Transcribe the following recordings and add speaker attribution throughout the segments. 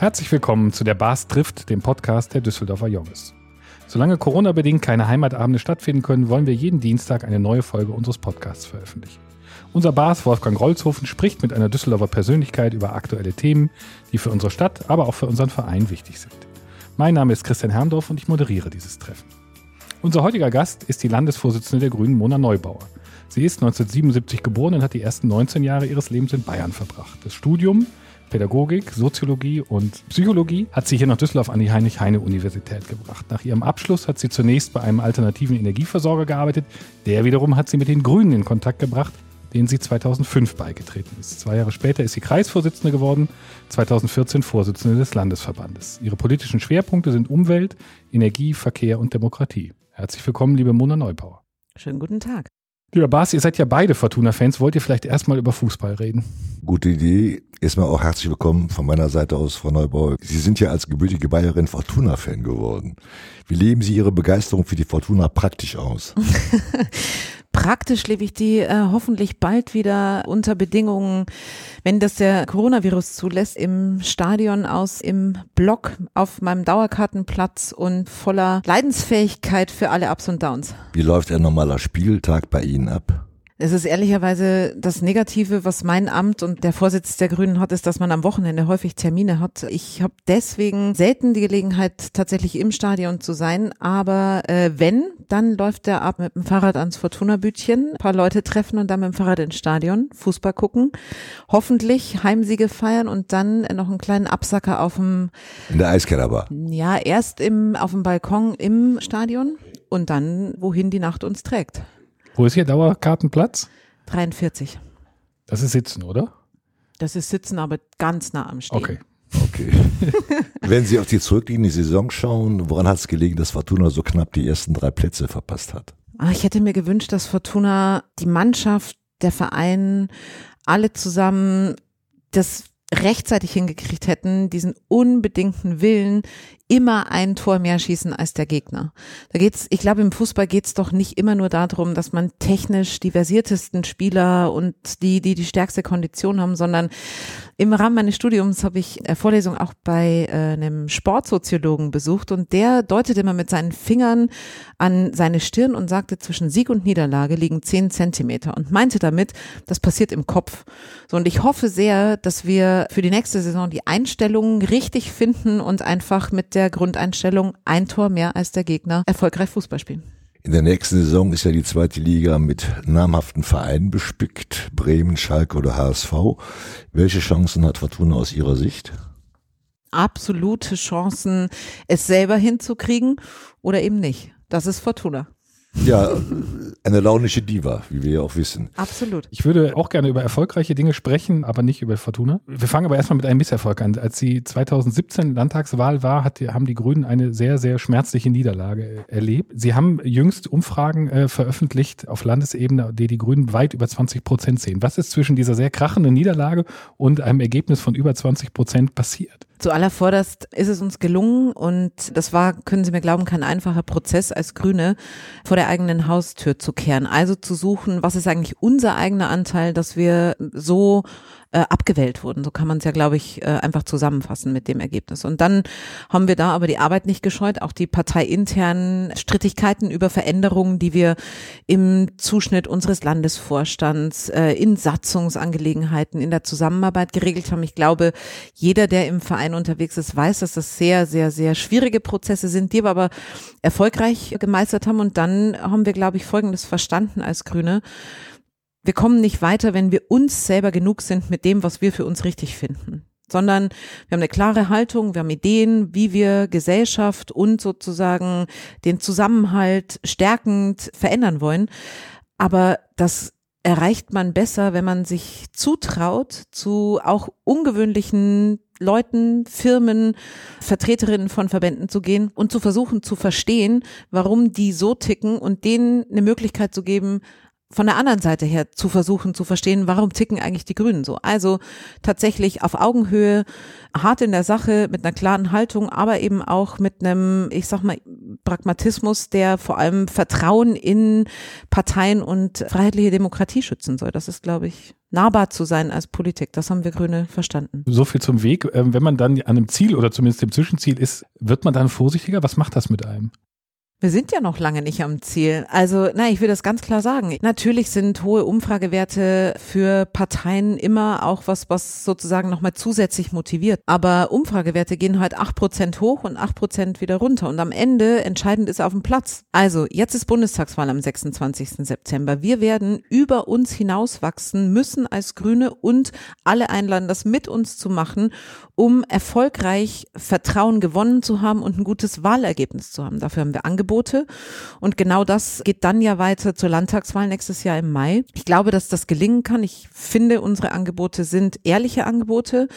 Speaker 1: Herzlich willkommen zu der Bars trifft, dem Podcast der Düsseldorfer Jonges. Solange Corona-bedingt keine Heimatabende stattfinden können, wollen wir jeden Dienstag eine neue Folge unseres Podcasts veröffentlichen. Unser Bars Wolfgang Rolzhofen spricht mit einer Düsseldorfer Persönlichkeit über aktuelle Themen, die für unsere Stadt, aber auch für unseren Verein wichtig sind. Mein Name ist Christian Herrndorf und ich moderiere dieses Treffen. Unser heutiger Gast ist die Landesvorsitzende der Grünen, Mona Neubauer. Sie ist 1977 geboren und hat die ersten 19 Jahre ihres Lebens in Bayern verbracht. Das Studium Pädagogik, Soziologie und Psychologie hat sie hier nach Düsseldorf an die Heinrich-Heine-Universität gebracht. Nach ihrem Abschluss hat sie zunächst bei einem alternativen Energieversorger gearbeitet. Der wiederum hat sie mit den Grünen in Kontakt gebracht, denen sie 2005 beigetreten ist. Zwei Jahre später ist sie Kreisvorsitzende geworden, 2014 Vorsitzende des Landesverbandes. Ihre politischen Schwerpunkte sind Umwelt, Energie, Verkehr und Demokratie. Herzlich willkommen, liebe Mona Neubauer.
Speaker 2: Schönen guten Tag.
Speaker 1: Lieber Bas, ihr seid ja beide Fortuna-Fans. Wollt ihr vielleicht erstmal über Fußball reden?
Speaker 3: Gute Idee. Erstmal auch herzlich willkommen von meiner Seite aus, Frau Neubauer. Sie sind ja als gebürtige Bayerin Fortuna-Fan geworden. Wie leben Sie Ihre Begeisterung für die Fortuna praktisch aus?
Speaker 2: Praktisch lebe ich die äh, hoffentlich bald wieder unter Bedingungen, wenn das der Coronavirus zulässt, im Stadion aus, im Block, auf meinem Dauerkartenplatz und voller Leidensfähigkeit für alle Ups und Downs.
Speaker 3: Wie läuft ein normaler Spieltag bei Ihnen ab?
Speaker 2: Es ist ehrlicherweise das Negative, was mein Amt und der Vorsitz der Grünen hat, ist, dass man am Wochenende häufig Termine hat. Ich habe deswegen selten die Gelegenheit, tatsächlich im Stadion zu sein. Aber äh, wenn, dann läuft der ab mit dem Fahrrad ans Fortuna-Bütchen, ein paar Leute treffen und dann mit dem Fahrrad ins Stadion, Fußball gucken, hoffentlich Heimsiege feiern und dann noch einen kleinen Absacker auf dem
Speaker 3: In der Eiskellerbar.
Speaker 2: Ja, erst im auf dem Balkon im Stadion und dann wohin die Nacht uns trägt.
Speaker 1: Wo ist Ihr Dauerkartenplatz?
Speaker 2: 43.
Speaker 1: Das ist Sitzen, oder?
Speaker 2: Das ist Sitzen, aber ganz nah am Stehen.
Speaker 1: Okay.
Speaker 3: Okay. Wenn Sie auf die zurückliegende Saison schauen, woran hat es gelegen, dass Fortuna so knapp die ersten drei Plätze verpasst hat?
Speaker 2: Ah, Ich hätte mir gewünscht, dass Fortuna die Mannschaft, der Verein, alle zusammen das rechtzeitig hingekriegt hätten, diesen unbedingten Willen, immer ein Tor mehr schießen als der Gegner. Da geht's, ich glaube, im Fußball geht's doch nicht immer nur darum, dass man technisch die versiertesten Spieler und die, die die stärkste Kondition haben, sondern im Rahmen meines Studiums habe ich Vorlesung auch bei äh, einem Sportsoziologen besucht und der deutete immer mit seinen Fingern an seine Stirn und sagte, zwischen Sieg und Niederlage liegen zehn Zentimeter und meinte damit, das passiert im Kopf. So, und ich hoffe sehr, dass wir für die nächste Saison die Einstellungen richtig finden und einfach mit der Grundeinstellung ein Tor mehr als der Gegner erfolgreich Fußball spielen.
Speaker 3: In der nächsten Saison ist ja die zweite Liga mit namhaften Vereinen bespickt, Bremen, Schalke oder HSV. Welche Chancen hat Fortuna aus Ihrer Sicht?
Speaker 2: Absolute Chancen, es selber hinzukriegen oder eben nicht. Das ist Fortuna.
Speaker 3: Ja, eine launische Diva, wie wir ja auch wissen.
Speaker 2: Absolut.
Speaker 1: Ich würde auch gerne über erfolgreiche Dinge sprechen, aber nicht über Fortuna. Wir fangen aber erstmal mit einem Misserfolg an. Als die 2017 Landtagswahl war, hat, haben die Grünen eine sehr, sehr schmerzliche Niederlage erlebt. Sie haben jüngst Umfragen äh, veröffentlicht auf Landesebene, die die Grünen weit über 20 Prozent sehen. Was ist zwischen dieser sehr krachenden Niederlage und einem Ergebnis von über 20 Prozent passiert?
Speaker 2: Zuallervorderst ist es uns gelungen und das war, können Sie mir glauben, kein einfacher Prozess als Grüne vor der eigenen Haustür zu kehren. Also zu suchen, was ist eigentlich unser eigener Anteil, dass wir so äh, abgewählt wurden. So kann man es ja, glaube ich, äh, einfach zusammenfassen mit dem Ergebnis. Und dann haben wir da aber die Arbeit nicht gescheut, auch die parteiinternen Strittigkeiten über Veränderungen, die wir im Zuschnitt unseres Landesvorstands, äh, in Satzungsangelegenheiten, in der Zusammenarbeit geregelt haben. Ich glaube, jeder, der im Verein unterwegs ist, weiß, dass das sehr, sehr, sehr schwierige Prozesse sind, die wir aber erfolgreich gemeistert haben. Und dann haben wir, glaube ich, Folgendes verstanden als Grüne wir kommen nicht weiter, wenn wir uns selber genug sind mit dem, was wir für uns richtig finden sondern wir haben eine klare Haltung, wir haben Ideen, wie wir Gesellschaft und sozusagen den Zusammenhalt stärkend verändern wollen. Aber das erreicht man besser, wenn man sich zutraut, zu auch ungewöhnlichen Leuten, Firmen, Vertreterinnen von Verbänden zu gehen und zu versuchen zu verstehen, warum die so ticken und denen eine Möglichkeit zu geben, von der anderen Seite her zu versuchen zu verstehen, warum ticken eigentlich die Grünen so. Also tatsächlich auf Augenhöhe, hart in der Sache, mit einer klaren Haltung, aber eben auch mit einem, ich sag mal, Pragmatismus, der vor allem Vertrauen in Parteien und freiheitliche Demokratie schützen soll. Das ist, glaube ich, nahbar zu sein als Politik. Das haben wir Grüne verstanden.
Speaker 1: So viel zum Weg. Ähm, wenn man dann an einem Ziel oder zumindest dem Zwischenziel ist, wird man dann vorsichtiger? Was macht das mit einem?
Speaker 2: Wir sind ja noch lange nicht am Ziel. Also, na, ich will das ganz klar sagen. Natürlich sind hohe Umfragewerte für Parteien immer auch was, was sozusagen nochmal zusätzlich motiviert. Aber Umfragewerte gehen halt acht Prozent hoch und acht Prozent wieder runter. Und am Ende entscheidend ist auf dem Platz. Also, jetzt ist Bundestagswahl am 26. September. Wir werden über uns hinauswachsen müssen als Grüne und alle einladen, das mit uns zu machen, um erfolgreich Vertrauen gewonnen zu haben und ein gutes Wahlergebnis zu haben. Dafür haben wir Angebote Angebote. Und genau das geht dann ja weiter zur Landtagswahl nächstes Jahr im Mai. Ich glaube, dass das gelingen kann. Ich finde, unsere Angebote sind ehrliche Angebote,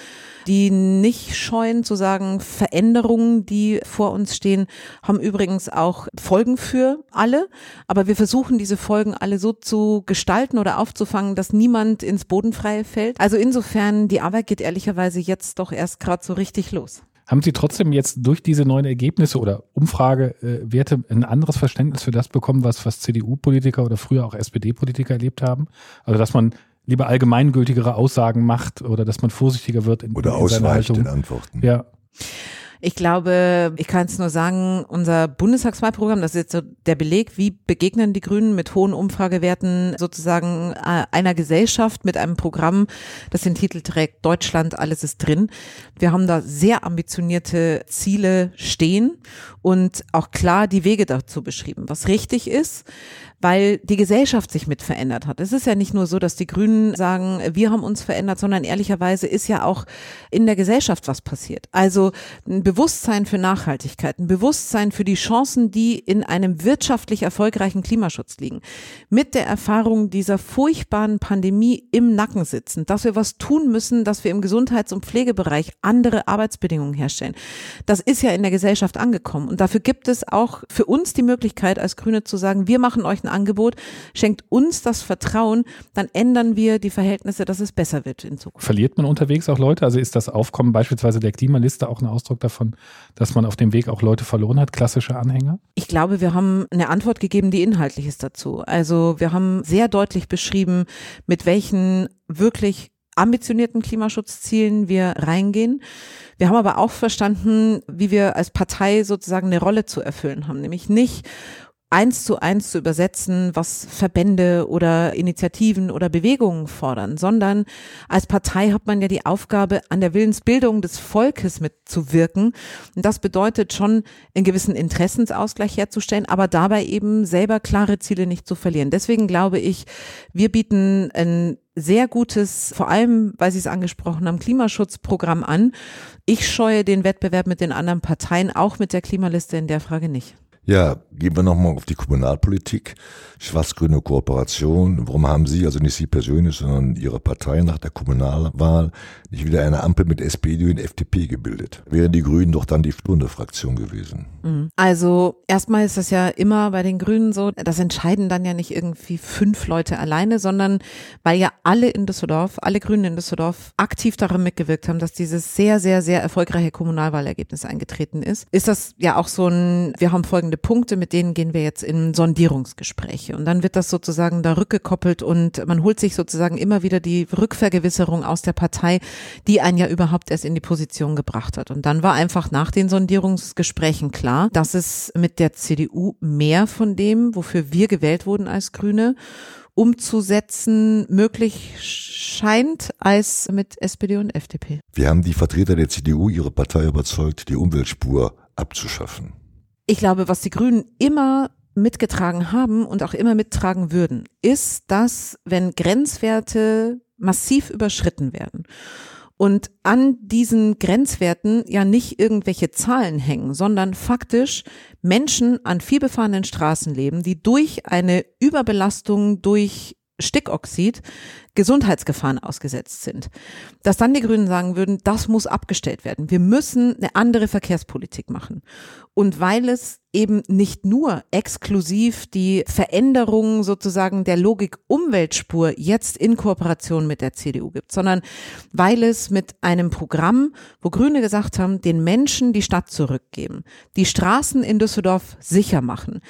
Speaker 2: die nicht scheuen zu sagen, Veränderungen, die vor uns stehen, haben übrigens auch Folgen für alle. Aber wir versuchen diese Folgen alle so zu gestalten oder aufzufangen, dass niemand ins Bodenfreie fällt. Also insofern, die Arbeit geht ehrlicherweise jetzt doch erst gerade so richtig los.
Speaker 1: Haben Sie trotzdem jetzt durch diese neuen Ergebnisse oder Umfragewerte ein anderes Verständnis für das bekommen, was, was CDU-Politiker oder früher auch SPD-Politiker erlebt haben? Also, dass man lieber allgemeingültigere Aussagen macht oder dass man vorsichtiger wird
Speaker 3: in, oder in ausweicht in Antworten.
Speaker 1: Ja.
Speaker 2: Ich glaube, ich kann es nur sagen, unser Bundestagswahlprogramm, das ist jetzt so der Beleg, wie begegnen die Grünen mit hohen Umfragewerten sozusagen äh, einer Gesellschaft mit einem Programm, das den Titel trägt, Deutschland, alles ist drin. Wir haben da sehr ambitionierte Ziele stehen und auch klar die Wege dazu beschrieben, was richtig ist weil die Gesellschaft sich mit verändert hat. Es ist ja nicht nur so, dass die Grünen sagen, wir haben uns verändert, sondern ehrlicherweise ist ja auch in der Gesellschaft was passiert. Also ein Bewusstsein für Nachhaltigkeit, ein Bewusstsein für die Chancen, die in einem wirtschaftlich erfolgreichen Klimaschutz liegen. Mit der Erfahrung dieser furchtbaren Pandemie im Nacken sitzen, dass wir was tun müssen, dass wir im Gesundheits- und Pflegebereich andere Arbeitsbedingungen herstellen. Das ist ja in der Gesellschaft angekommen. Und dafür gibt es auch für uns die Möglichkeit, als Grüne zu sagen, wir machen euch ein Angebot, schenkt uns das Vertrauen, dann ändern wir die Verhältnisse, dass es besser wird in Zukunft.
Speaker 1: Verliert man unterwegs auch Leute? Also ist das Aufkommen beispielsweise der Klimaliste auch ein Ausdruck davon, dass man auf dem Weg auch Leute verloren hat, klassische Anhänger?
Speaker 2: Ich glaube, wir haben eine Antwort gegeben, die inhaltlich ist dazu. Also wir haben sehr deutlich beschrieben, mit welchen wirklich ambitionierten Klimaschutzzielen wir reingehen. Wir haben aber auch verstanden, wie wir als Partei sozusagen eine Rolle zu erfüllen haben, nämlich nicht eins zu eins zu übersetzen, was Verbände oder Initiativen oder Bewegungen fordern, sondern als Partei hat man ja die Aufgabe, an der Willensbildung des Volkes mitzuwirken. Und das bedeutet schon, einen gewissen Interessensausgleich herzustellen, aber dabei eben selber klare Ziele nicht zu verlieren. Deswegen glaube ich, wir bieten ein sehr gutes, vor allem, weil Sie es angesprochen haben, Klimaschutzprogramm an. Ich scheue den Wettbewerb mit den anderen Parteien, auch mit der Klimaliste in der Frage nicht.
Speaker 3: Ja, gehen wir nochmal auf die Kommunalpolitik. Schwarz-grüne Kooperation. Warum haben Sie, also nicht Sie persönlich, sondern Ihre Partei nach der Kommunalwahl nicht wieder eine Ampel mit SPD und FDP gebildet? Wären die Grünen doch dann die Stunde-Fraktion gewesen?
Speaker 2: Mhm. Also erstmal ist das ja immer bei den Grünen so, das entscheiden dann ja nicht irgendwie fünf Leute alleine, sondern weil ja alle in Düsseldorf, alle Grünen in Düsseldorf aktiv daran mitgewirkt haben, dass dieses sehr, sehr, sehr erfolgreiche Kommunalwahlergebnis eingetreten ist, ist das ja auch so ein, wir haben folgende Punkte, mit denen gehen wir jetzt in Sondierungsgespräche. Und dann wird das sozusagen da rückgekoppelt und man holt sich sozusagen immer wieder die Rückvergewisserung aus der Partei, die einen ja überhaupt erst in die Position gebracht hat. Und dann war einfach nach den Sondierungsgesprächen klar, dass es mit der CDU mehr von dem, wofür wir gewählt wurden als Grüne, umzusetzen möglich scheint als mit SPD und FDP.
Speaker 3: Wir haben die Vertreter der CDU ihre Partei überzeugt, die Umweltspur abzuschaffen
Speaker 2: ich glaube, was die Grünen immer mitgetragen haben und auch immer mittragen würden, ist, dass wenn Grenzwerte massiv überschritten werden und an diesen Grenzwerten ja nicht irgendwelche Zahlen hängen, sondern faktisch Menschen an vielbefahrenen Straßen leben, die durch eine Überbelastung, durch Stickoxid Gesundheitsgefahren ausgesetzt sind. Dass dann die Grünen sagen würden, das muss abgestellt werden. Wir müssen eine andere Verkehrspolitik machen. Und weil es eben nicht nur exklusiv die Veränderung sozusagen der Logik Umweltspur jetzt in Kooperation mit der CDU gibt, sondern weil es mit einem Programm, wo Grüne gesagt haben, den Menschen die Stadt zurückgeben, die Straßen in Düsseldorf sicher machen,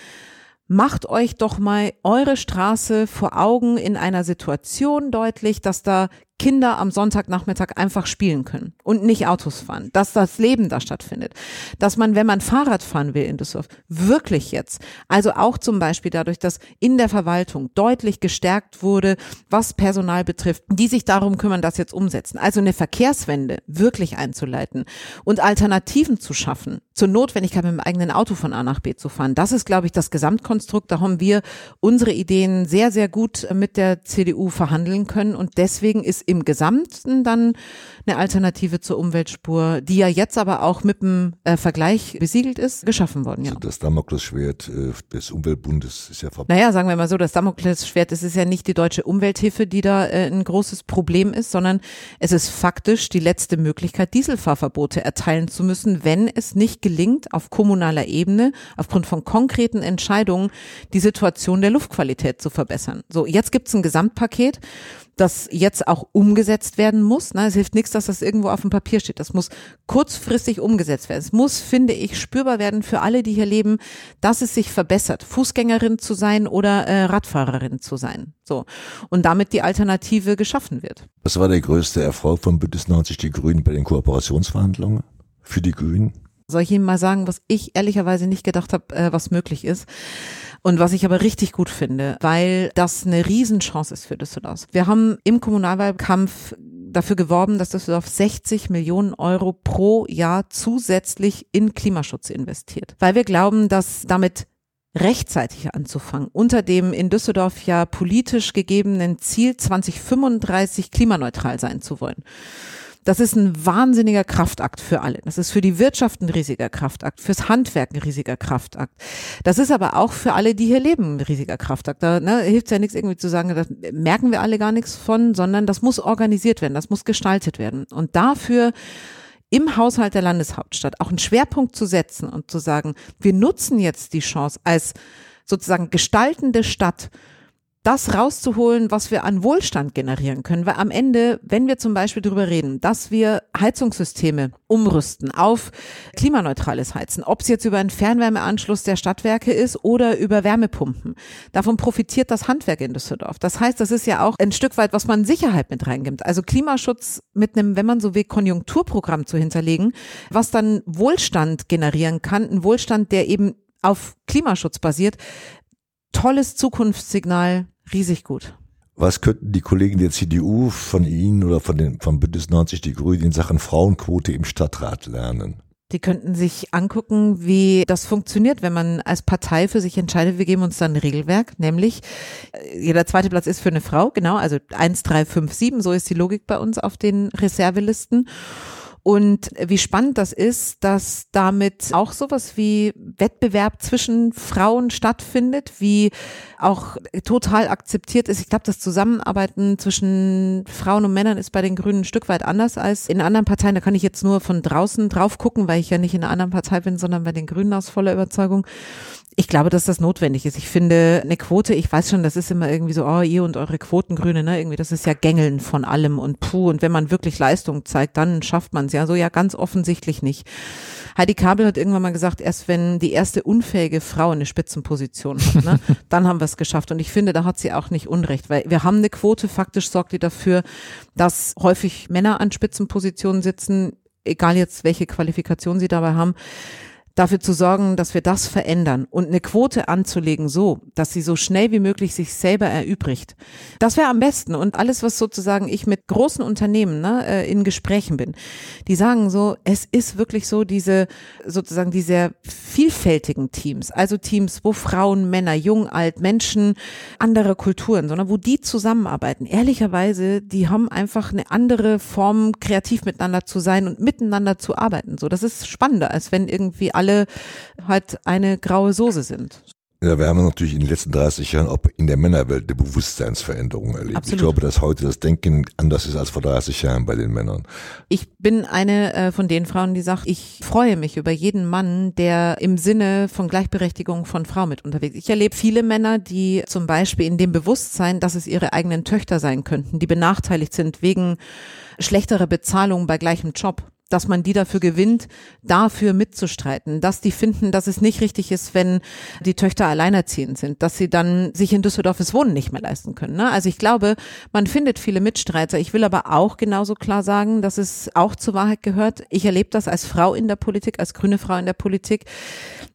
Speaker 2: macht euch doch mal eure Straße vor Augen in einer Situation deutlich, dass da Kinder am Sonntagnachmittag einfach spielen können und nicht Autos fahren, dass das Leben da stattfindet, dass man, wenn man Fahrrad fahren will in Düsseldorf, wirklich jetzt, also auch zum Beispiel dadurch, dass in der Verwaltung deutlich gestärkt wurde, was Personal betrifft, die sich darum kümmern, das jetzt umsetzen, also eine Verkehrswende wirklich einzuleiten und Alternativen zu schaffen, zur Notwendigkeit mit dem eigenen Auto von A nach B zu fahren. Das ist, glaube ich, das Gesamtkonstrukt. Da haben wir unsere Ideen sehr, sehr gut mit der CDU verhandeln können und deswegen ist im Gesamten dann eine Alternative zur Umweltspur, die ja jetzt aber auch mit dem äh, Vergleich besiegelt ist, geschaffen worden. Ja.
Speaker 3: Also das Damoklesschwert äh, des Umweltbundes ist ja
Speaker 2: vorbei. Naja, sagen wir mal so, das Damoklesschwert, es ist ja nicht die deutsche Umwelthilfe, die da äh, ein großes Problem ist, sondern es ist faktisch die letzte Möglichkeit, Dieselfahrverbote erteilen zu müssen, wenn es nicht gelingt, auf kommunaler Ebene, aufgrund von konkreten Entscheidungen, die Situation der Luftqualität zu verbessern. So, jetzt gibt's ein Gesamtpaket das jetzt auch umgesetzt werden muss. Es hilft nichts, dass das irgendwo auf dem Papier steht. Das muss kurzfristig umgesetzt werden. Es muss, finde ich, spürbar werden für alle, die hier leben, dass es sich verbessert, Fußgängerin zu sein oder äh, Radfahrerin zu sein. So. Und damit die Alternative geschaffen wird.
Speaker 3: Was war der größte Erfolg von Bündnis 90 Die Grünen bei den Kooperationsverhandlungen für die Grünen?
Speaker 2: Soll ich Ihnen mal sagen, was ich ehrlicherweise nicht gedacht habe, äh, was möglich ist? Und was ich aber richtig gut finde, weil das eine Riesenchance ist für Düsseldorf. Wir haben im Kommunalwahlkampf dafür geworben, dass Düsseldorf 60 Millionen Euro pro Jahr zusätzlich in Klimaschutz investiert. Weil wir glauben, dass damit rechtzeitig anzufangen, unter dem in Düsseldorf ja politisch gegebenen Ziel 2035 klimaneutral sein zu wollen. Das ist ein wahnsinniger Kraftakt für alle. Das ist für die Wirtschaft ein riesiger Kraftakt, fürs Handwerk ein riesiger Kraftakt. Das ist aber auch für alle, die hier leben, ein riesiger Kraftakt. Da ne, hilft ja nichts irgendwie zu sagen, da merken wir alle gar nichts von, sondern das muss organisiert werden, das muss gestaltet werden. Und dafür im Haushalt der Landeshauptstadt auch einen Schwerpunkt zu setzen und zu sagen, wir nutzen jetzt die Chance als sozusagen gestaltende Stadt das rauszuholen, was wir an Wohlstand generieren können. Weil am Ende, wenn wir zum Beispiel darüber reden, dass wir Heizungssysteme umrüsten auf klimaneutrales Heizen, ob es jetzt über einen Fernwärmeanschluss der Stadtwerke ist oder über Wärmepumpen, davon profitiert das Handwerk in Düsseldorf. Das heißt, das ist ja auch ein Stück weit, was man Sicherheit mit reingibt. Also Klimaschutz mit einem, wenn man so will, Konjunkturprogramm zu hinterlegen, was dann Wohlstand generieren kann, ein Wohlstand, der eben auf Klimaschutz basiert. Tolles Zukunftssignal riesig gut.
Speaker 3: Was könnten die Kollegen der CDU von Ihnen oder von den, von Bündnis 90 Die Grünen in Sachen Frauenquote im Stadtrat lernen?
Speaker 2: Die könnten sich angucken, wie das funktioniert, wenn man als Partei für sich entscheidet, wir geben uns dann ein Regelwerk, nämlich äh, jeder zweite Platz ist für eine Frau, genau, also 1, 3, 5, 7, so ist die Logik bei uns auf den Reservelisten. Und wie spannend das ist, dass damit auch sowas wie Wettbewerb zwischen Frauen stattfindet, wie auch total akzeptiert ist. Ich glaube, das Zusammenarbeiten zwischen Frauen und Männern ist bei den Grünen ein Stück weit anders als in anderen Parteien. Da kann ich jetzt nur von draußen drauf gucken, weil ich ja nicht in einer anderen Partei bin, sondern bei den Grünen aus voller Überzeugung ich glaube, dass das notwendig ist. Ich finde, eine Quote, ich weiß schon, das ist immer irgendwie so, oh, ihr und eure Quotengrüne, ne, irgendwie, das ist ja Gängeln von allem und puh, und wenn man wirklich Leistung zeigt, dann schafft man es ja. So, ja, ganz offensichtlich nicht. Heidi Kabel hat irgendwann mal gesagt, erst wenn die erste unfähige Frau eine Spitzenposition hat, ne, dann haben wir es geschafft. Und ich finde, da hat sie auch nicht Unrecht, weil wir haben eine Quote, faktisch sorgt die dafür, dass häufig Männer an Spitzenpositionen sitzen, egal jetzt welche Qualifikation sie dabei haben dafür zu sorgen, dass wir das verändern und eine Quote anzulegen, so, dass sie so schnell wie möglich sich selber erübrigt. Das wäre am besten. Und alles, was sozusagen ich mit großen Unternehmen ne, äh, in Gesprächen bin, die sagen so, es ist wirklich so diese sozusagen diese vielfältigen Teams, also Teams, wo Frauen, Männer, jung, alt, Menschen, andere Kulturen, sondern wo die zusammenarbeiten. Ehrlicherweise, die haben einfach eine andere Form, kreativ miteinander zu sein und miteinander zu arbeiten. So, das ist spannender, als wenn irgendwie alle halt eine graue Soße sind.
Speaker 3: Ja, wir haben natürlich in den letzten 30 Jahren auch in der Männerwelt eine Bewusstseinsveränderung erlebt. Absolut. Ich glaube, dass heute das Denken anders ist als vor 30 Jahren bei den Männern.
Speaker 2: Ich bin eine äh, von den Frauen, die sagt, ich freue mich über jeden Mann, der im Sinne von Gleichberechtigung von Frau mit unterwegs ist. Ich erlebe viele Männer, die zum Beispiel in dem Bewusstsein, dass es ihre eigenen Töchter sein könnten, die benachteiligt sind wegen schlechterer Bezahlung bei gleichem Job dass man die dafür gewinnt, dafür mitzustreiten, dass die finden, dass es nicht richtig ist, wenn die Töchter alleinerziehend sind, dass sie dann sich in Düsseldorf Wohnen nicht mehr leisten können. Ne? Also ich glaube, man findet viele Mitstreiter. Ich will aber auch genauso klar sagen, dass es auch zur Wahrheit gehört. Ich erlebe das als Frau in der Politik, als grüne Frau in der Politik,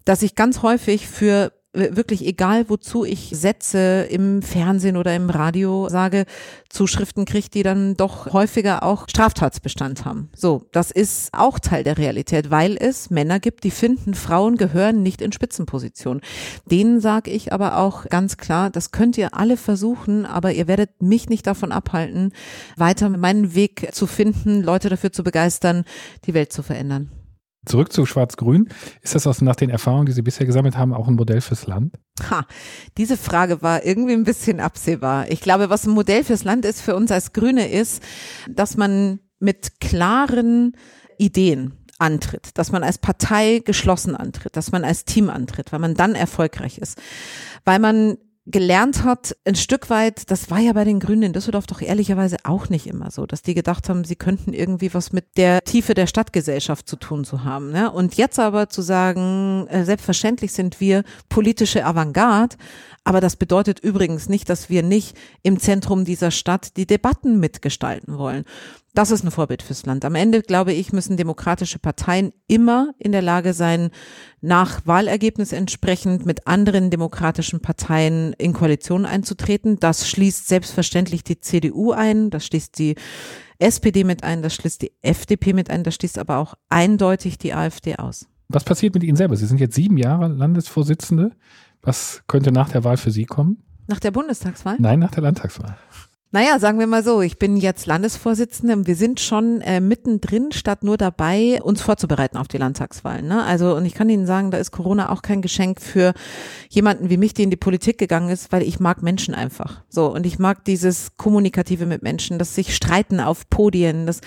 Speaker 2: dass ich ganz häufig für wirklich egal, wozu ich Sätze im Fernsehen oder im Radio sage, Zuschriften kriege, die dann doch häufiger auch Straftatsbestand haben. So, das ist auch Teil der Realität, weil es Männer gibt, die finden, Frauen gehören nicht in Spitzenpositionen. Denen sage ich aber auch ganz klar, das könnt ihr alle versuchen, aber ihr werdet mich nicht davon abhalten, weiter meinen Weg zu finden, Leute dafür zu begeistern, die Welt zu verändern.
Speaker 1: Zurück zu Schwarz-Grün. Ist das aus, nach den Erfahrungen, die Sie bisher gesammelt haben, auch ein Modell fürs Land?
Speaker 2: Ha, diese Frage war irgendwie ein bisschen absehbar. Ich glaube, was ein Modell fürs Land ist für uns als Grüne ist, dass man mit klaren Ideen antritt, dass man als Partei geschlossen antritt, dass man als Team antritt, weil man dann erfolgreich ist, weil man gelernt hat, ein Stück weit, das war ja bei den Grünen in Düsseldorf doch ehrlicherweise auch nicht immer so, dass die gedacht haben, sie könnten irgendwie was mit der Tiefe der Stadtgesellschaft zu tun zu haben. Ne? Und jetzt aber zu sagen, äh, selbstverständlich sind wir politische Avantgarde, aber das bedeutet übrigens nicht, dass wir nicht im Zentrum dieser Stadt die Debatten mitgestalten wollen. Das ist ein Vorbild fürs Land. Am Ende, glaube ich, müssen demokratische Parteien immer in der Lage sein, nach Wahlergebnis entsprechend mit anderen demokratischen Parteien in Koalition einzutreten. Das schließt selbstverständlich die CDU ein, das schließt die SPD mit ein, das schließt die FDP mit ein, das schließt aber auch eindeutig die AfD aus.
Speaker 1: Was passiert mit Ihnen selber? Sie sind jetzt sieben Jahre Landesvorsitzende. Was könnte nach der Wahl für Sie kommen?
Speaker 2: Nach der Bundestagswahl?
Speaker 1: Nein, nach der Landtagswahl.
Speaker 2: Naja, sagen wir mal so, ich bin jetzt Landesvorsitzende wir sind schon äh, mittendrin, statt nur dabei, uns vorzubereiten auf die Landtagswahlen. Ne? Also, und ich kann Ihnen sagen, da ist Corona auch kein Geschenk für jemanden wie mich, die in die Politik gegangen ist, weil ich mag Menschen einfach. So, und ich mag dieses Kommunikative mit Menschen, das sich streiten auf Podien, das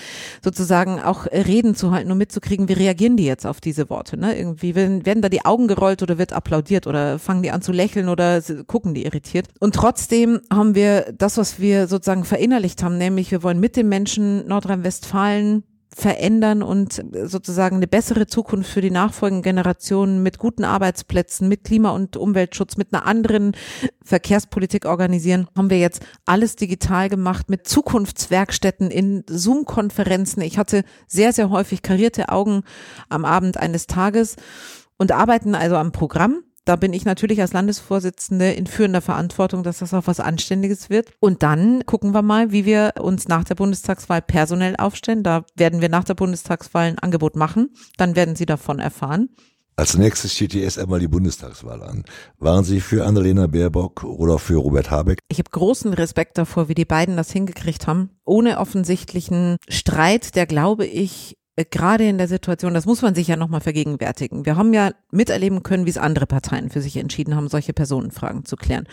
Speaker 2: sozusagen auch Reden zu halten und mitzukriegen, wie reagieren die jetzt auf diese Worte. Ne? Irgendwie werden, werden da die Augen gerollt oder wird applaudiert oder fangen die an zu lächeln oder gucken die irritiert. Und trotzdem haben wir das, was wir sozusagen verinnerlicht haben, nämlich wir wollen mit den Menschen Nordrhein-Westfalen verändern und sozusagen eine bessere Zukunft für die nachfolgenden Generationen mit guten Arbeitsplätzen, mit Klima- und Umweltschutz, mit einer anderen Verkehrspolitik organisieren, haben wir jetzt alles digital gemacht mit Zukunftswerkstätten in Zoom-Konferenzen. Ich hatte sehr, sehr häufig karierte Augen am Abend eines Tages und arbeiten also am Programm da bin ich natürlich als Landesvorsitzende in führender Verantwortung, dass das auch was Anständiges wird. Und dann gucken wir mal, wie wir uns nach der Bundestagswahl personell aufstellen. Da werden wir nach der Bundestagswahl ein Angebot machen. Dann werden Sie davon erfahren.
Speaker 3: Als nächstes steht erst einmal die Bundestagswahl an. Waren Sie für Annalena Baerbock oder für Robert Habeck?
Speaker 2: Ich habe großen Respekt davor, wie die beiden das hingekriegt haben. Ohne offensichtlichen Streit, der, glaube ich, gerade in der Situation, das muss man sich ja nochmal vergegenwärtigen. Wir haben ja miterleben können, wie es andere Parteien für sich entschieden haben, solche Personenfragen zu klären.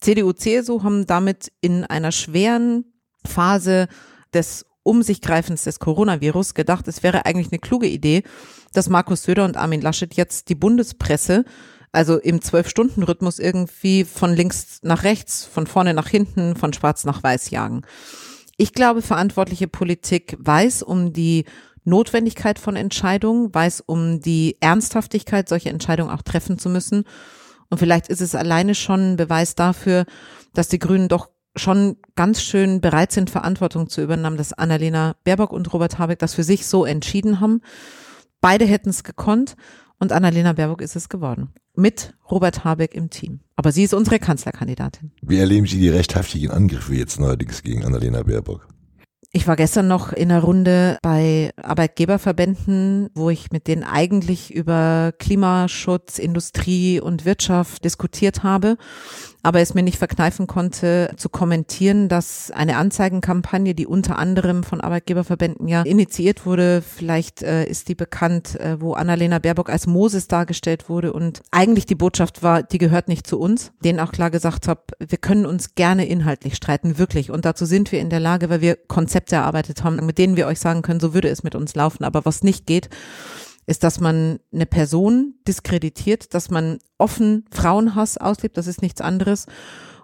Speaker 2: CDU, CSU haben damit in einer schweren Phase des um sich greifens des Coronavirus gedacht, es wäre eigentlich eine kluge Idee, dass Markus Söder und Armin Laschet jetzt die Bundespresse also im Zwölf-Stunden-Rhythmus irgendwie von links nach rechts, von vorne nach hinten, von schwarz nach weiß jagen. Ich glaube, verantwortliche Politik weiß um die Notwendigkeit von Entscheidungen, weiß um die Ernsthaftigkeit, solche Entscheidungen auch treffen zu müssen. Und vielleicht ist es alleine schon ein Beweis dafür, dass die Grünen doch schon ganz schön bereit sind, Verantwortung zu übernehmen, dass Annalena Baerbock und Robert Habeck das für sich so entschieden haben. Beide hätten es gekonnt und Annalena Baerbock ist es geworden. Mit Robert Habeck im Team. Aber sie ist unsere Kanzlerkandidatin.
Speaker 3: Wie erleben Sie die recht heftigen Angriffe jetzt neuerdings gegen Annalena Baerbock?
Speaker 2: Ich war gestern noch in einer Runde bei Arbeitgeberverbänden, wo ich mit denen eigentlich über Klimaschutz, Industrie und Wirtschaft diskutiert habe. Aber es mir nicht verkneifen konnte zu kommentieren, dass eine Anzeigenkampagne, die unter anderem von Arbeitgeberverbänden ja initiiert wurde, vielleicht äh, ist die bekannt, äh, wo Annalena Baerbock als Moses dargestellt wurde und eigentlich die Botschaft war, die gehört nicht zu uns, denen auch klar gesagt habe, wir können uns gerne inhaltlich streiten, wirklich. Und dazu sind wir in der Lage, weil wir Konzepte erarbeitet haben, mit denen wir euch sagen können, so würde es mit uns laufen. Aber was nicht geht, ist, dass man eine Person diskreditiert, dass man offen Frauenhass auslebt, das ist nichts anderes.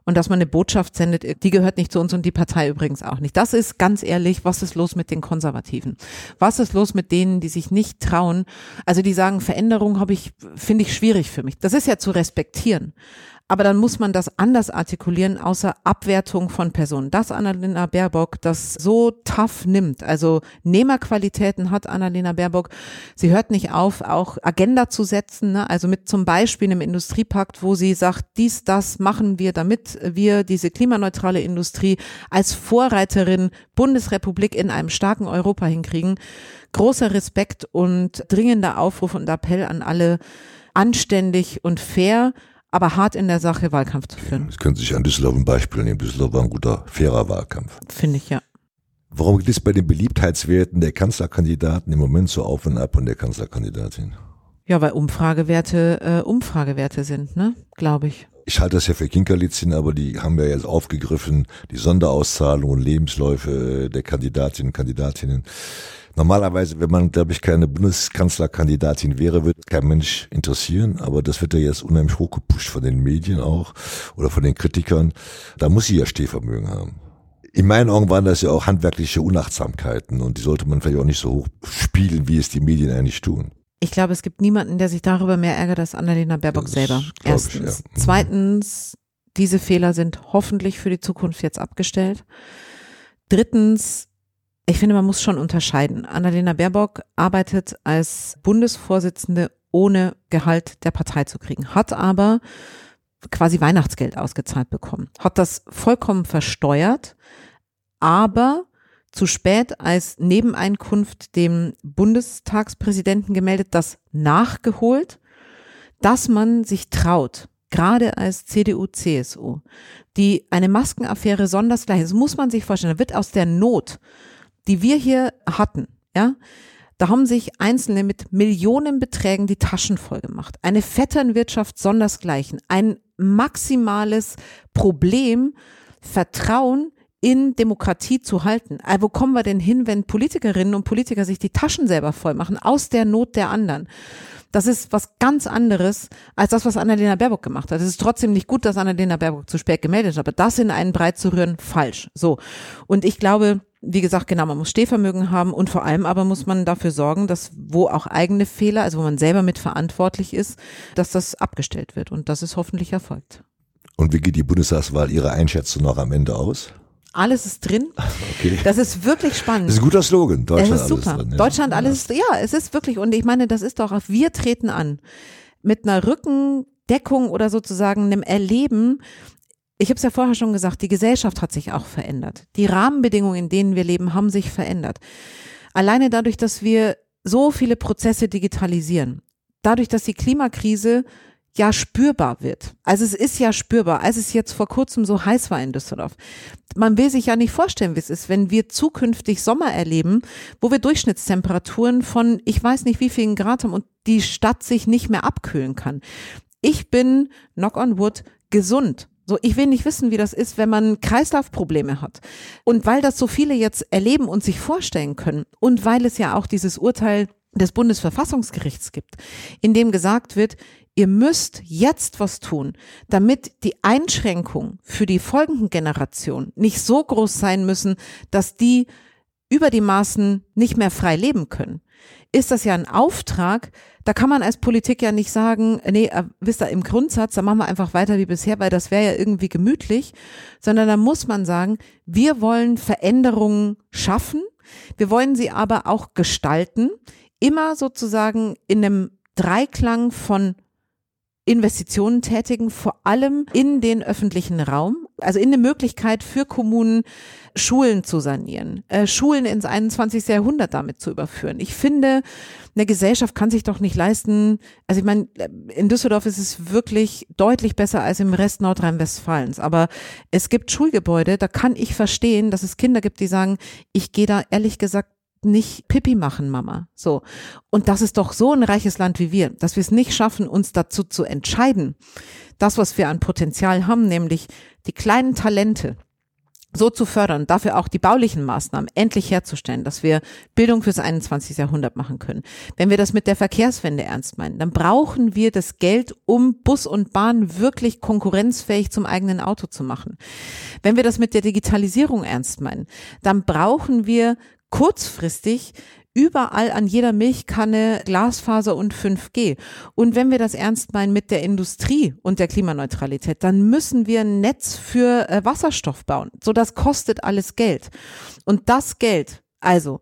Speaker 2: Und dass man eine Botschaft sendet, die gehört nicht zu uns und die Partei übrigens auch nicht. Das ist ganz ehrlich, was ist los mit den Konservativen? Was ist los mit denen, die sich nicht trauen? Also die sagen, Veränderung habe ich, finde ich schwierig für mich. Das ist ja zu respektieren. Aber dann muss man das anders artikulieren, außer Abwertung von Personen. Das Annalena Baerbock das so tough nimmt, also Nehmerqualitäten hat Annalena Baerbock. Sie hört nicht auf, auch Agenda zu setzen, ne? also mit zum Beispiel einem Industriepakt, wo sie sagt, dies, das machen wir, damit wir diese klimaneutrale Industrie als Vorreiterin Bundesrepublik in einem starken Europa hinkriegen. Großer Respekt und dringender Aufruf und Appell an alle, anständig und fair aber hart in der Sache Wahlkampf zu führen.
Speaker 3: Das können Sie sich an Düsseldorf ein Beispiel nehmen. Düsseldorf war ein guter, fairer Wahlkampf.
Speaker 2: Finde ich ja.
Speaker 3: Warum geht es bei den Beliebtheitswerten der Kanzlerkandidaten im Moment so auf und ab und der Kanzlerkandidatin?
Speaker 2: Ja, weil Umfragewerte äh, Umfragewerte sind, ne? Glaube ich.
Speaker 3: Ich halte das ja für Kinkerlitzchen, aber die haben ja jetzt aufgegriffen, die Sonderauszahlungen, Lebensläufe der Kandidatinnen und Kandidatinnen. Normalerweise, wenn man, glaube ich, keine Bundeskanzlerkandidatin wäre, würde kein Mensch interessieren. Aber das wird ja jetzt unheimlich hochgepusht von den Medien auch oder von den Kritikern. Da muss sie ja Stehvermögen haben. In meinen Augen waren das ja auch handwerkliche Unachtsamkeiten und die sollte man vielleicht auch nicht so hoch spielen, wie es die Medien eigentlich tun.
Speaker 2: Ich glaube, es gibt niemanden, der sich darüber mehr ärgert als Annalena Baerbock selber. Erstens. Ich, ja. Zweitens, diese Fehler sind hoffentlich für die Zukunft jetzt abgestellt. Drittens, ich finde, man muss schon unterscheiden. Annalena Baerbock arbeitet als Bundesvorsitzende ohne Gehalt der Partei zu kriegen, hat aber quasi Weihnachtsgeld ausgezahlt bekommen, hat das vollkommen versteuert, aber zu spät als Nebeneinkunft dem Bundestagspräsidenten gemeldet, das nachgeholt, dass man sich traut, gerade als CDU, CSU, die eine Maskenaffäre sondersgleich, das muss man sich vorstellen, da wird aus der Not die wir hier hatten, ja, da haben sich Einzelne mit Millionenbeträgen die Taschen voll gemacht. Eine Vetternwirtschaft sondersgleichen. Ein maximales Problem, Vertrauen in Demokratie zu halten. Also wo kommen wir denn hin, wenn Politikerinnen und Politiker sich die Taschen selber voll machen, aus der Not der anderen? Das ist was ganz anderes als das, was Annalena Baerbock gemacht hat. Es ist trotzdem nicht gut, dass Annalena Baerbock zu spät gemeldet hat, aber das in einen Breit zu rühren, falsch. So. Und ich glaube, wie gesagt, genau, man muss Stehvermögen haben und vor allem aber muss man dafür sorgen, dass wo auch eigene Fehler, also wo man selber mit verantwortlich ist, dass das abgestellt wird und das ist hoffentlich erfolgt.
Speaker 3: Und wie geht die Bundestagswahl Ihrer Einschätzung noch am Ende aus?
Speaker 2: Alles ist drin. Okay. Das ist wirklich spannend.
Speaker 3: Das ist ein guter Slogan. Deutschland
Speaker 2: es ist super. Drin, ja. Deutschland alles, ja, es ist wirklich, und ich meine, das ist doch, wir treten an. Mit einer Rückendeckung oder sozusagen einem Erleben, ich habe es ja vorher schon gesagt, die Gesellschaft hat sich auch verändert. Die Rahmenbedingungen, in denen wir leben, haben sich verändert. Alleine dadurch, dass wir so viele Prozesse digitalisieren, dadurch, dass die Klimakrise ja spürbar wird. Also es ist ja spürbar, als es jetzt vor kurzem so heiß war in Düsseldorf. Man will sich ja nicht vorstellen, wie es ist, wenn wir zukünftig Sommer erleben, wo wir Durchschnittstemperaturen von ich weiß nicht wie vielen Grad haben und die Stadt sich nicht mehr abkühlen kann. Ich bin, knock on wood, gesund. So, ich will nicht wissen, wie das ist, wenn man Kreislaufprobleme hat. Und weil das so viele jetzt erleben und sich vorstellen können und weil es ja auch dieses Urteil des Bundesverfassungsgerichts gibt, in dem gesagt wird, ihr müsst jetzt was tun, damit die Einschränkungen für die folgenden Generationen nicht so groß sein müssen, dass die über die Maßen nicht mehr frei leben können. Ist das ja ein Auftrag, da kann man als Politik ja nicht sagen, nee, äh, wisst ihr, im Grundsatz, da machen wir einfach weiter wie bisher, weil das wäre ja irgendwie gemütlich, sondern da muss man sagen, wir wollen Veränderungen schaffen, wir wollen sie aber auch gestalten, immer sozusagen in einem Dreiklang von Investitionen tätigen, vor allem in den öffentlichen Raum, also in eine Möglichkeit für Kommunen, Schulen zu sanieren, äh, Schulen ins 21. Jahrhundert damit zu überführen. Ich finde, eine Gesellschaft kann sich doch nicht leisten, also ich meine, in Düsseldorf ist es wirklich deutlich besser als im Rest Nordrhein-Westfalens, aber es gibt Schulgebäude, da kann ich verstehen, dass es Kinder gibt, die sagen, ich gehe da ehrlich gesagt nicht Pipi machen, Mama. So. Und das ist doch so ein reiches Land wie wir, dass wir es nicht schaffen, uns dazu zu entscheiden, das, was wir an Potenzial haben, nämlich die kleinen Talente, so zu fördern, dafür auch die baulichen Maßnahmen endlich herzustellen, dass wir Bildung fürs 21. Jahrhundert machen können. Wenn wir das mit der Verkehrswende ernst meinen, dann brauchen wir das Geld, um Bus und Bahn wirklich konkurrenzfähig zum eigenen Auto zu machen. Wenn wir das mit der Digitalisierung ernst meinen, dann brauchen wir kurzfristig überall an jeder Milchkanne Glasfaser und 5G. Und wenn wir das ernst meinen mit der Industrie und der Klimaneutralität, dann müssen wir ein Netz für äh, Wasserstoff bauen. So, das kostet alles Geld. Und das Geld, also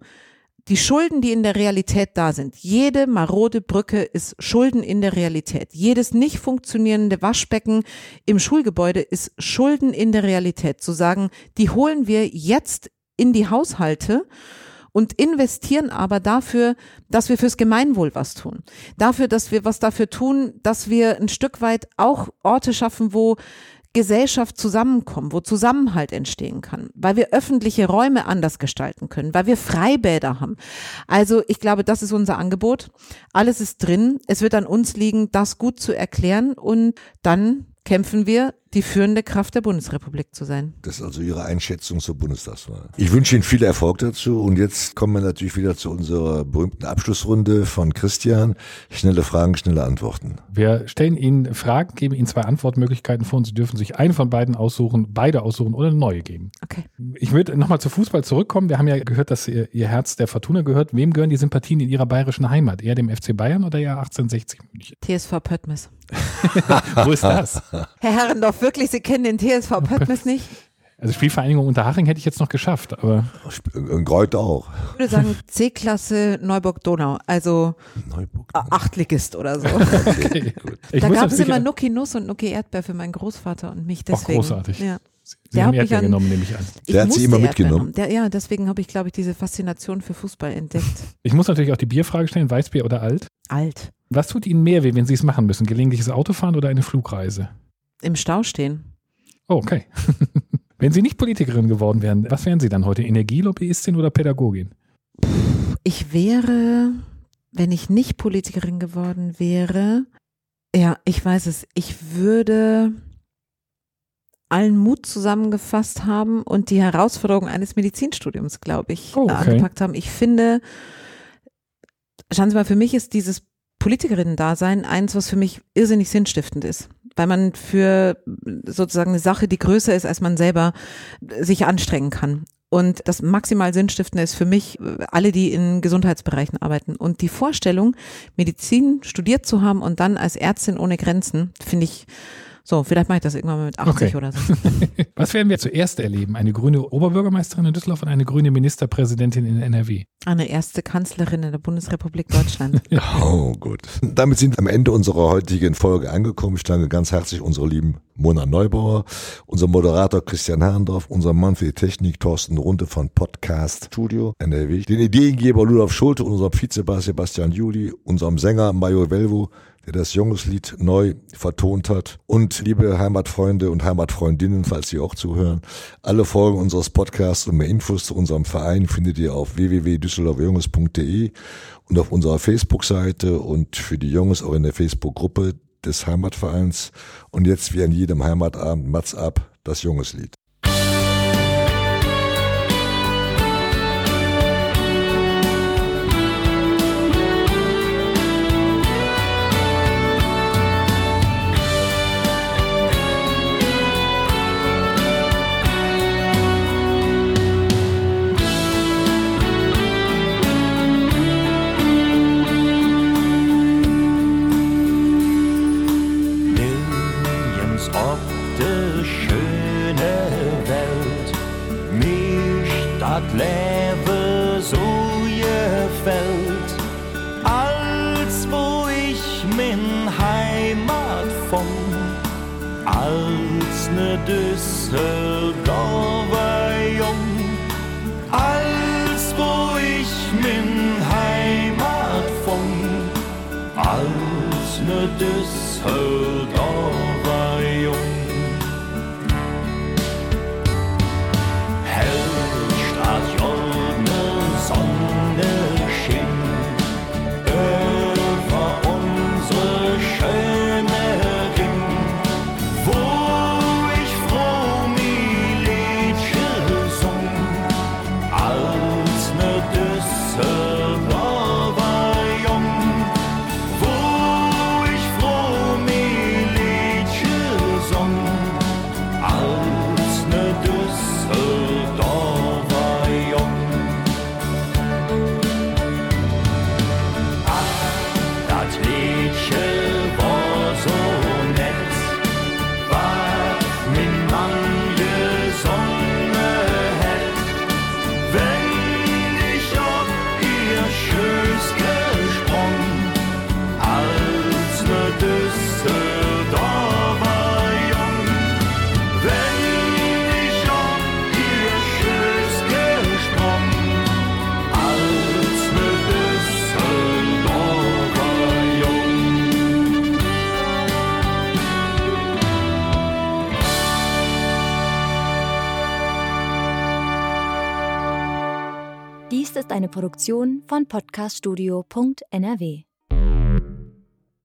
Speaker 2: die Schulden, die in der Realität da sind, jede marode Brücke ist Schulden in der Realität. Jedes nicht funktionierende Waschbecken im Schulgebäude ist Schulden in der Realität. Zu sagen, die holen wir jetzt in die Haushalte und investieren aber dafür, dass wir fürs Gemeinwohl was tun. Dafür, dass wir was dafür tun, dass wir ein Stück weit auch Orte schaffen, wo Gesellschaft zusammenkommen, wo Zusammenhalt entstehen kann, weil wir öffentliche Räume anders gestalten können, weil wir Freibäder haben. Also ich glaube, das ist unser Angebot. Alles ist drin. Es wird an uns liegen, das gut zu erklären und dann kämpfen wir, die führende Kraft der Bundesrepublik zu sein.
Speaker 3: Das ist also Ihre Einschätzung zur Bundestagswahl. Ich wünsche Ihnen viel Erfolg dazu und jetzt kommen wir natürlich wieder zu unserer berühmten Abschlussrunde von Christian. Schnelle Fragen, schnelle Antworten.
Speaker 1: Wir stellen Ihnen Fragen, geben Ihnen zwei Antwortmöglichkeiten vor und Sie dürfen sich eine von beiden aussuchen, beide aussuchen oder eine neue geben.
Speaker 2: Okay.
Speaker 1: Ich würde nochmal zu Fußball zurückkommen. Wir haben ja gehört, dass Ihr, Ihr Herz der Fortuna gehört. Wem gehören die Sympathien in Ihrer bayerischen Heimat? Eher dem FC Bayern oder eher 1860 München?
Speaker 2: TSV Pöttmes.
Speaker 1: Wo ist das?
Speaker 2: Herr Herrendorf, wirklich, Sie kennen den TSV Pöttmes nicht?
Speaker 1: Also Spielvereinigung Unterhaching hätte ich jetzt noch geschafft, aber
Speaker 3: In Greut auch.
Speaker 2: Ich würde sagen C-Klasse Neuburg-Donau, also
Speaker 3: Neuburg.
Speaker 2: Achtligist oder so.
Speaker 3: Okay,
Speaker 2: da gab es immer Nuki Nuss und Nuki Erdbeer für meinen Großvater und mich
Speaker 1: Auch
Speaker 2: deswegen.
Speaker 1: großartig.
Speaker 2: Ja.
Speaker 1: Sie
Speaker 2: Der
Speaker 1: haben Erdbeer
Speaker 2: an-
Speaker 1: genommen, nehme ich an.
Speaker 2: Ich
Speaker 3: Der hat sie immer mitgenommen.
Speaker 2: Der, ja, deswegen habe ich, glaube ich, diese Faszination für Fußball entdeckt.
Speaker 1: Ich muss natürlich auch die Bierfrage stellen, Weißbier oder alt?
Speaker 2: Alt.
Speaker 1: Was tut Ihnen mehr weh, wenn Sie es machen müssen? Gelegentliches Autofahren oder eine Flugreise?
Speaker 2: Im Stau stehen.
Speaker 1: Oh, okay. wenn Sie nicht Politikerin geworden wären, was wären Sie dann heute? Energielobbyistin oder Pädagogin?
Speaker 2: Ich wäre, wenn ich nicht Politikerin geworden wäre, ja, ich weiß es, ich würde allen Mut zusammengefasst haben und die Herausforderung eines Medizinstudiums, glaube ich,
Speaker 1: Oh, okay.
Speaker 2: angepackt haben. Ich finde, schauen Sie mal, für mich ist dieses Politikerinnen-Dasein eins, was für mich irrsinnig sinnstiftend ist. Weil man für sozusagen eine Sache, die größer ist, als man selber sich anstrengen kann. Und das maximal Sinnstiftende ist für mich äh, alle, die in Gesundheitsbereichen arbeiten. Und die Vorstellung, Medizin studiert zu haben und dann als Ärztin ohne Grenzen, finde ich, so, vielleicht mache ich das irgendwann mal mit 80
Speaker 1: Okay.
Speaker 2: oder so.
Speaker 1: Was werden wir zuerst erleben? Eine grüne Oberbürgermeisterin in Düsseldorf und eine grüne Ministerpräsidentin in NRW?
Speaker 2: Eine erste Kanzlerin in der Bundesrepublik Deutschland.
Speaker 3: Oh, gut. Damit sind wir am Ende unserer heutigen Folge angekommen. Ich danke ganz herzlich unserer lieben Mona Neubauer, unser Moderator Christian Herrendorf, unser Mann für die Technik Thorsten Runde von Podcast Studio NRW, den Ideengeber Ludolf Schulte und unserem Vizebass Sebastian Juli, unserem Sänger Mario Velvo, der das Jungeslied neu vertont hat. Und liebe Heimatfreunde und Heimatfreundinnen, falls Sie auch zuhören, alle Folgen unseres Podcasts und mehr Infos zu unserem Verein findet ihr auf www.düsseldorfjunges.de und auf unserer Facebook-Seite und für die Jungs auch in der Facebook-Gruppe des Heimatvereins. Und jetzt wie an jedem Heimatabend Mats ab, das Jungeslied.
Speaker 4: Dat Leben so gefällt, als wo ich min Heimat von, als ne Düsseldorf Düsseldorfer Jung, als wo ich min Heimat fung, als ne Düsseldorfer
Speaker 5: Produktion von podcaststudio.nrw.